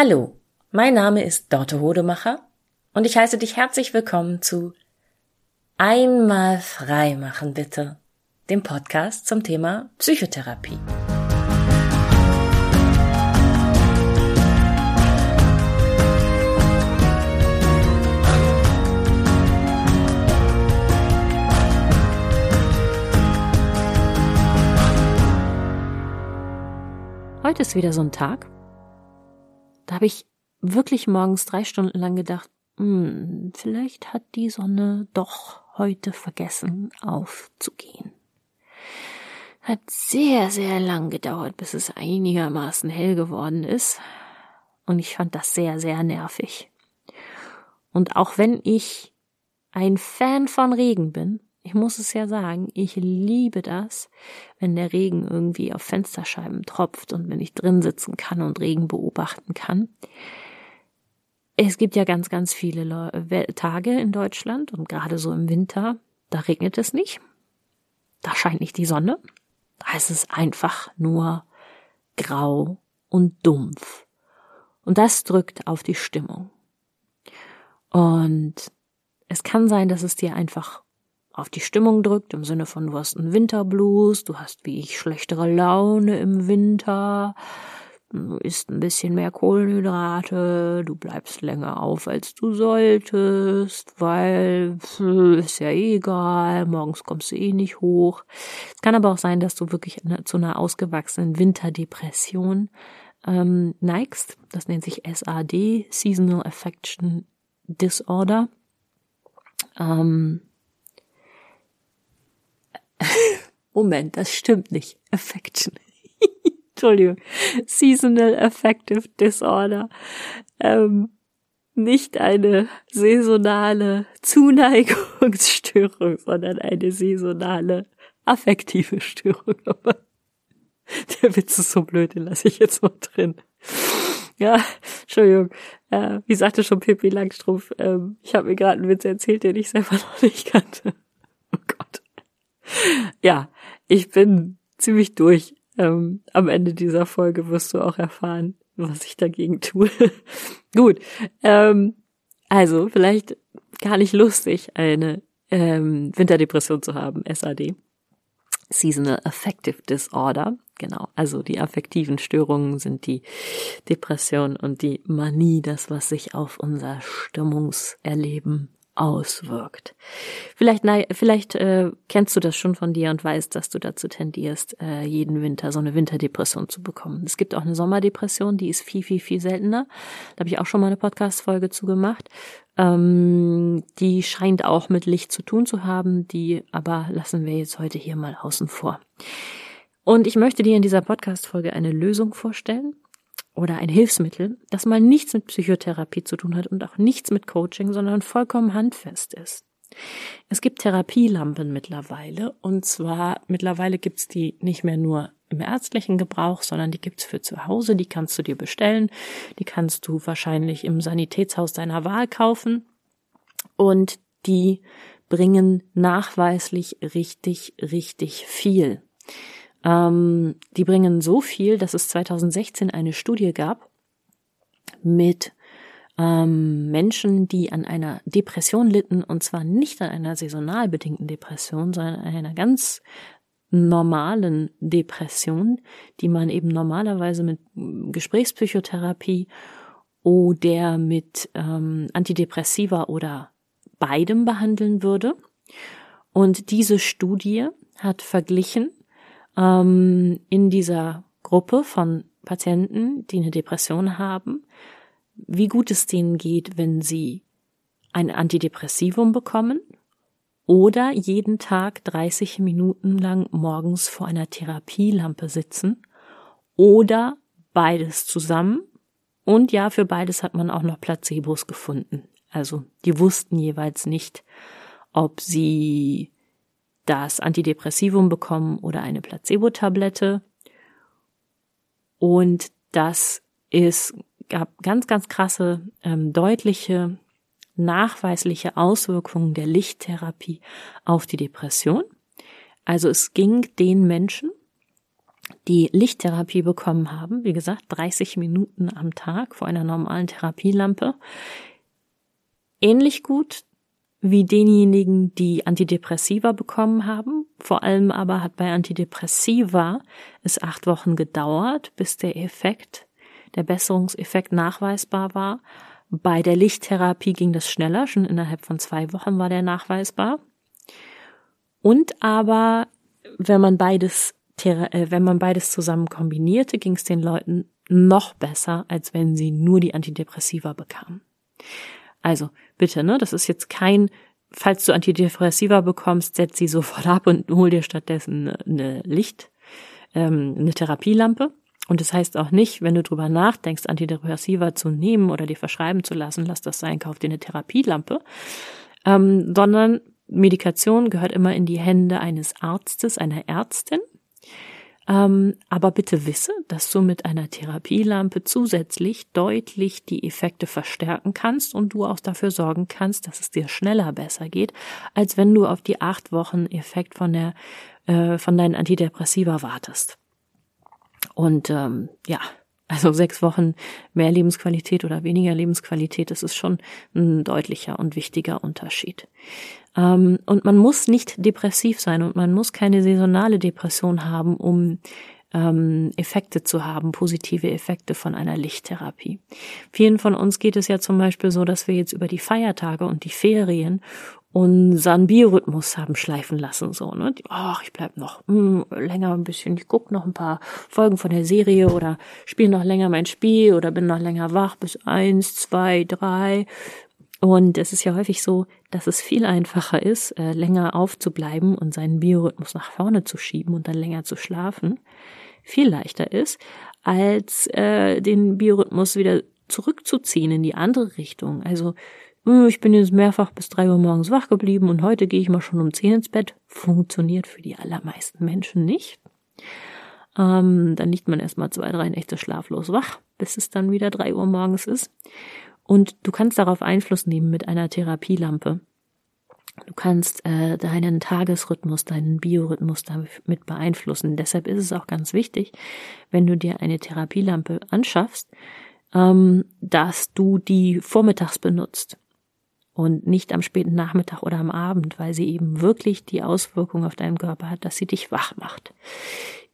Hallo, mein Name ist Dorte Hodemacher und ich heiße dich herzlich willkommen zu Einmal frei machen bitte, dem Podcast zum Thema Psychotherapie. Heute ist wieder so ein Tag, da habe ich wirklich morgens drei Stunden lang gedacht, hm, vielleicht hat die Sonne doch heute vergessen aufzugehen. Hat sehr, sehr lang gedauert, bis es einigermaßen hell geworden ist. Und ich fand das sehr, sehr nervig. Und auch wenn ich ein Fan von Regen bin, ich muss es ja sagen, ich liebe das, wenn der Regen irgendwie auf Fensterscheiben tropft und wenn ich drin sitzen kann und Regen beobachten kann. Es gibt ja ganz, ganz viele Tage in Deutschland und gerade so im Winter, da regnet es nicht. Da scheint nicht die Sonne. Da ist es einfach nur grau und dumpf. Und das drückt auf die Stimmung. Und es kann sein, dass es dir einfach auf die Stimmung drückt, im Sinne von du hast einen Winterblues, du hast wie ich schlechtere Laune im Winter, du isst ein bisschen mehr Kohlenhydrate, du bleibst länger auf, als du solltest, weil ist ja egal, morgens kommst du eh nicht hoch. Es kann aber auch sein, dass du wirklich zu einer ausgewachsenen Winterdepression ähm, neigst. Das nennt sich SAD, Seasonal Affection Disorder. Ähm, Moment, das stimmt nicht. Affection. Entschuldigung. Seasonal Affective Disorder. Ähm, nicht eine saisonale Zuneigungsstörung, sondern eine saisonale affektive Störung. Aber der Witz ist so blöd, den lasse ich jetzt mal drin. Ja, Entschuldigung. Äh, wie sagte schon Pippi Langstrumpf, ähm, ich habe mir gerade einen Witz erzählt, den ich selber noch nicht kannte. Ja, ich bin ziemlich durch. Ähm, am Ende dieser Folge wirst du auch erfahren, was ich dagegen tue. Gut. Ähm, also, vielleicht gar nicht lustig, eine ähm, Winterdepression zu haben, SAD. Seasonal Affective Disorder. Genau, also die affektiven Störungen sind die Depression und die Manie, das, was sich auf unser Stimmungserleben auswirkt. Vielleicht, na, vielleicht äh, kennst du das schon von dir und weißt, dass du dazu tendierst, äh, jeden Winter so eine Winterdepression zu bekommen. Es gibt auch eine Sommerdepression, die ist viel, viel, viel seltener. Da habe ich auch schon mal eine Podcast-Folge zu gemacht. Ähm, die scheint auch mit Licht zu tun zu haben, die aber lassen wir jetzt heute hier mal außen vor. Und ich möchte dir in dieser Podcast-Folge eine Lösung vorstellen, oder ein Hilfsmittel, das mal nichts mit Psychotherapie zu tun hat und auch nichts mit Coaching, sondern vollkommen handfest ist. Es gibt Therapielampen mittlerweile und zwar mittlerweile gibt's die nicht mehr nur im ärztlichen Gebrauch, sondern die gibt's für zu Hause, die kannst du dir bestellen, die kannst du wahrscheinlich im Sanitätshaus deiner Wahl kaufen und die bringen nachweislich richtig, richtig viel. Ähm, die bringen so viel, dass es 2016 eine Studie gab mit ähm, Menschen, die an einer Depression litten, und zwar nicht an einer saisonal bedingten Depression, sondern an einer ganz normalen Depression, die man eben normalerweise mit Gesprächspsychotherapie oder mit ähm, Antidepressiva oder beidem behandeln würde. Und diese Studie hat verglichen ähm, in dieser Gruppe von Patienten, die eine Depression haben, wie gut es denen geht, wenn sie ein Antidepressivum bekommen oder jeden Tag 30 Minuten lang morgens vor einer Therapielampe sitzen oder beides zusammen. Und ja, für beides hat man auch noch Placebos gefunden. Also die wussten jeweils nicht, ob sie das Antidepressivum bekommen oder eine Placebo-Tablette. Und das ist, gab ganz, ganz krasse, ähm, deutliche, nachweisliche Auswirkungen der Lichttherapie auf die Depression. Also es ging den Menschen, die Lichttherapie bekommen haben, wie gesagt, 30 Minuten am Tag vor einer normalen Therapielampe, ähnlich gut wie denjenigen, die Antidepressiva bekommen haben. Vor allem aber hat bei Antidepressiva es acht Wochen gedauert, bis der Effekt, der Besserungseffekt nachweisbar war. Bei der Lichttherapie ging das schneller, schon innerhalb von zwei Wochen war der nachweisbar. Und aber, wenn man beides, äh, wenn man beides zusammen kombinierte, ging es den Leuten noch besser, als wenn sie nur die Antidepressiva bekamen. Also bitte, ne, das ist jetzt kein, falls du Antidepressiva bekommst, setz sie sofort ab und hol dir stattdessen eine Licht, ähm, eine Therapielampe. Und das heißt auch nicht, wenn du drüber nachdenkst, Antidepressiva zu nehmen oder dir verschreiben zu lassen, lass das sein, kauf dir eine Therapielampe, ähm, sondern Medikation gehört immer in die Hände eines Arztes, einer Ärztin. Ähm, aber bitte wisse, dass du mit einer Therapielampe zusätzlich deutlich die Effekte verstärken kannst und du auch dafür sorgen kannst, dass es dir schneller besser geht, als wenn du auf die acht Wochen Effekt von der äh, von deinen Antidepressiva wartest. Und ähm, ja, also sechs Wochen mehr Lebensqualität oder weniger Lebensqualität, das ist schon ein deutlicher und wichtiger Unterschied. Ähm, und man muss nicht depressiv sein und man muss keine saisonale Depression haben, um ähm, Effekte zu haben, positive Effekte von einer Lichttherapie. Vielen von uns geht es ja zum Beispiel so, dass wir jetzt über die Feiertage und die Ferien unseren Biorhythmus haben schleifen lassen, so, ne? Ach, ich bleib noch mh, hm, länger ein bisschen, ich guck noch ein paar Folgen von der Serie oder spiele noch länger mein Spiel oder bin noch länger wach bis eins, zwei, drei. Und es ist ja häufig so, dass es viel einfacher ist, äh, länger aufzubleiben und seinen Biorhythmus nach vorne zu schieben und dann länger zu schlafen. Viel leichter ist, als äh, den Biorhythmus wieder zurückzuziehen in die andere Richtung. Also ich bin jetzt mehrfach bis drei Uhr morgens wach geblieben und heute gehe ich mal schon um zehn ins Bett. Funktioniert für die allermeisten Menschen nicht. Ähm, dann liegt man erstmal zwei, drei Nächte schlaflos wach, bis es dann wieder drei Uhr morgens ist. Und du kannst darauf Einfluss nehmen mit einer Therapielampe. Du kannst äh, deinen Tagesrhythmus, deinen Biorhythmus damit beeinflussen. Deshalb ist es auch ganz wichtig, wenn du dir eine Therapielampe anschaffst, ähm, dass du die vormittags benutzt und nicht am späten Nachmittag oder am Abend, weil sie eben wirklich die Auswirkung auf deinen Körper hat, dass sie dich wach macht.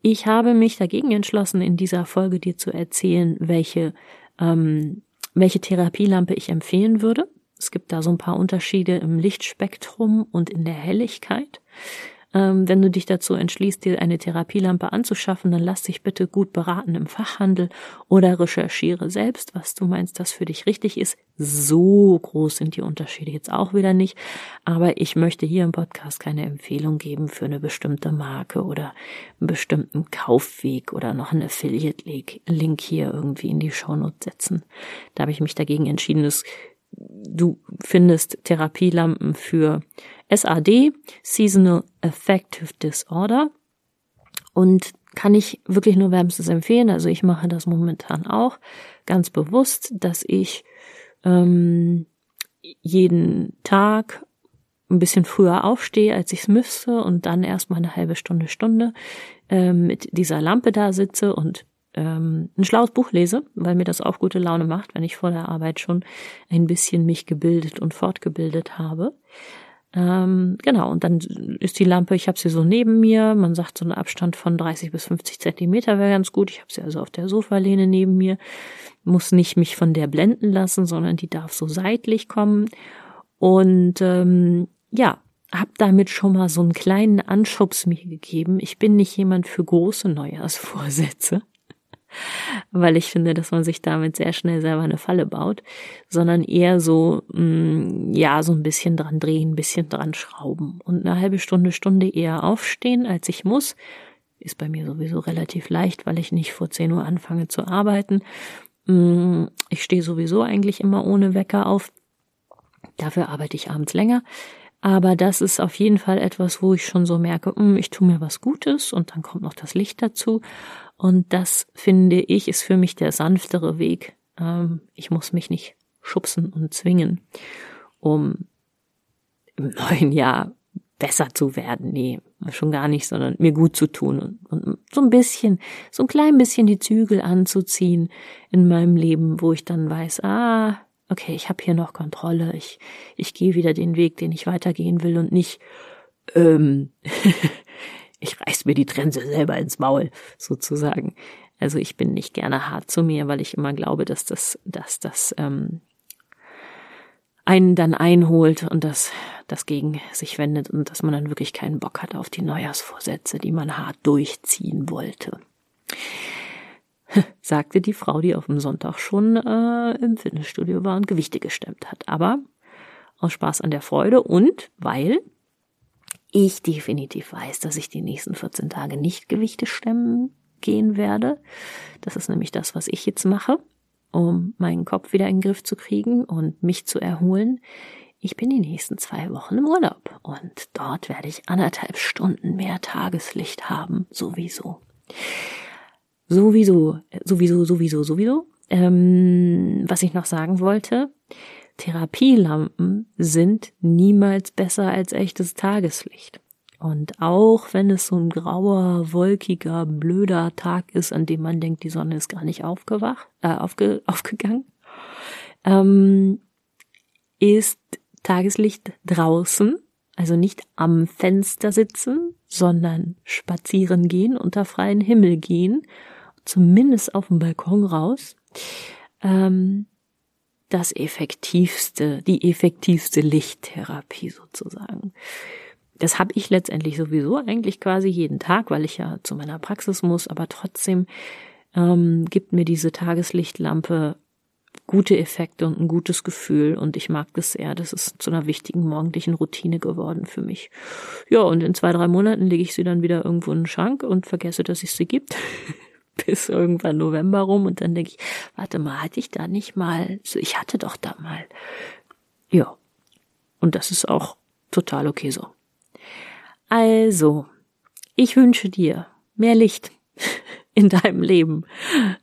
Ich habe mich dagegen entschlossen, in dieser Folge dir zu erzählen, welche, ähm, welche Therapielampe ich empfehlen würde. Es gibt da so ein paar Unterschiede im Lichtspektrum und in der Helligkeit. Ähm, wenn du dich dazu entschließt, dir eine Therapielampe anzuschaffen, dann lass dich bitte gut beraten im Fachhandel oder recherchiere selbst, was du meinst, das für dich richtig ist. So groß sind die Unterschiede jetzt auch wieder nicht. Aber ich möchte hier im Podcast keine Empfehlung geben für eine bestimmte Marke oder einen bestimmten Kaufweg oder noch einen Affiliate-Link hier irgendwie in die Shownote setzen. Da habe ich mich dagegen entschieden, es du findest Therapielampen für SAD, Seasonal Affective Disorder. Und kann ich wirklich nur wärmstens empfehlen. Also ich mache das momentan auch ganz bewusst, dass ich ähm, jeden Tag ein bisschen früher aufstehe, als ich es müsste und dann erstmal eine halbe Stunde, Stunde äh, mit dieser Lampe da sitze und ähm, ein schlaues Buch lese, weil mir das auch gute Laune macht, wenn ich vor der Arbeit schon ein bisschen mich gebildet und fortgebildet habe. Ähm, genau, und dann ist die Lampe, ich habe sie so neben mir, man sagt so einen Abstand von 30 bis 50 Zentimeter wäre ganz gut. Ich habe sie also auf der Sofalehne neben mir, muss nicht mich von der blenden lassen, sondern die darf so seitlich kommen. Und ähm, ja, habe damit schon mal so einen kleinen Anschubs mir gegeben. Ich bin nicht jemand für große Neujahrsvorsätze weil ich finde, dass man sich damit sehr schnell selber eine Falle baut, sondern eher so, mh, mm, ja, so ein bisschen dran drehen, ein bisschen dran schrauben und eine halbe Stunde, Stunde eher aufstehen, als ich muss. Ist bei mir sowieso relativ leicht, weil ich nicht vor 10 Uhr anfange zu arbeiten. Mm, ich stehe sowieso eigentlich immer ohne Wecker auf. Dafür arbeite ich abends länger. Aber das ist auf jeden Fall etwas, wo ich schon so merke, mm, ich tue mir was Gutes und dann kommt noch das Licht dazu. Und das finde ich ist für mich der sanftere Weg. Ähm, ich muss mich nicht schubsen und zwingen, um im neuen Jahr besser zu werden, nee, schon gar nicht, sondern mir gut zu tun und, und so ein bisschen, so ein klein bisschen die Zügel anzuziehen in meinem Leben, wo ich dann weiß, ah, okay, ich habe hier noch Kontrolle, ich, ich gehe wieder den Weg, den ich weitergehen will und nicht, ähm, ich reiß mir die Trense selber ins Maul, sozusagen. Also ich bin nicht gerne hart zu mir, weil ich immer glaube, dass das, dass das ähm, einen dann einholt und das, das gegen sich wendet und dass man dann wirklich keinen Bock hat auf die Neujahrsvorsätze, die man hart durchziehen wollte. Sagte die Frau, die auf dem Sonntag schon äh, im Fitnessstudio war und Gewichte gestemmt hat. Aber aus Spaß an der Freude und weil ich definitiv weiß, dass ich die nächsten 14 Tage nicht Gewichte stemmen gehen werde. Das ist nämlich das, was ich jetzt mache, um meinen Kopf wieder in den Griff zu kriegen und mich zu erholen. Ich bin die nächsten zwei Wochen im Urlaub und dort werde ich anderthalb Stunden mehr Tageslicht haben, sowieso. Sowieso, sowieso, sowieso, sowieso. Ähm, was ich noch sagen wollte, Therapielampen sind niemals besser als echtes Tageslicht. Und auch wenn es so ein grauer, wolkiger, blöder Tag ist, an dem man denkt, die Sonne ist gar nicht aufgewacht, äh, aufge, aufgegangen, ähm, ist Tageslicht draußen, also nicht am Fenster sitzen, sondern spazieren gehen, unter freien Himmel gehen, zumindest auf dem Balkon raus, ähm, das effektivste, die effektivste Lichttherapie sozusagen. Das habe ich letztendlich sowieso eigentlich quasi jeden Tag, weil ich ja zu meiner Praxis muss, aber trotzdem ähm, gibt mir diese Tageslichtlampe gute Effekte und ein gutes Gefühl und ich mag das sehr. Das ist zu einer wichtigen morgendlichen Routine geworden für mich. Ja, und in zwei, drei Monaten lege ich sie dann wieder irgendwo in den Schrank und vergesse, dass es sie gibt. bis irgendwann November rum und dann denke ich, warte mal, hatte ich da nicht mal, so, ich hatte doch da mal. Ja. Und das ist auch total okay so. Also, ich wünsche dir mehr Licht in deinem Leben.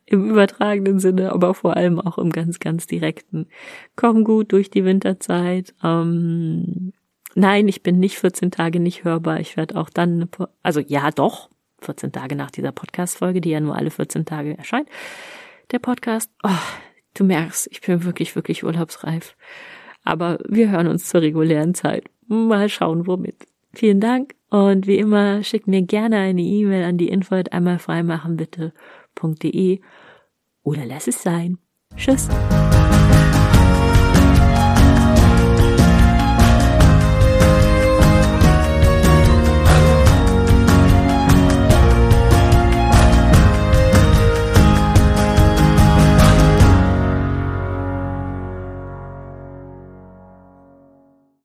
Im übertragenen Sinne, aber vor allem auch im ganz, ganz direkten. Komm gut durch die Winterzeit. Ähm, nein, ich bin nicht 14 Tage nicht hörbar. Ich werde auch dann, also ja, doch, 14 Tage nach dieser Podcast-Folge, die ja nur alle 14 Tage erscheint. Der Podcast, oh, du merkst, ich bin wirklich, wirklich urlaubsreif. Aber wir hören uns zur regulären Zeit. Mal schauen, womit. Vielen Dank und wie immer schickt mir gerne eine E-Mail an die info einmal freimachen bitte.de oder lass es sein. Tschüss.